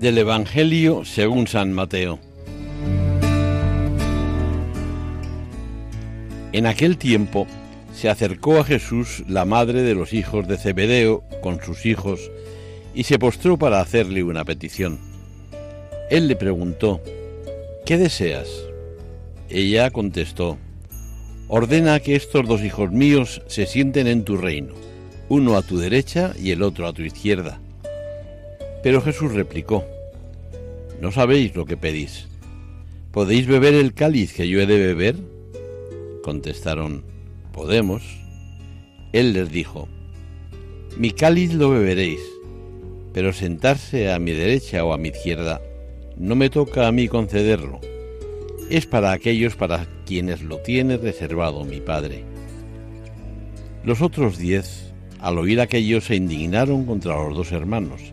Del Evangelio según San Mateo. En aquel tiempo se acercó a Jesús la madre de los hijos de Zebedeo con sus hijos y se postró para hacerle una petición. Él le preguntó, ¿qué deseas? Ella contestó, ordena que estos dos hijos míos se sienten en tu reino, uno a tu derecha y el otro a tu izquierda. Pero Jesús replicó, No sabéis lo que pedís. ¿Podéis beber el cáliz que yo he de beber? Contestaron, Podemos. Él les dijo, Mi cáliz lo beberéis, pero sentarse a mi derecha o a mi izquierda no me toca a mí concederlo. Es para aquellos para quienes lo tiene reservado mi Padre. Los otros diez, al oír aquello, se indignaron contra los dos hermanos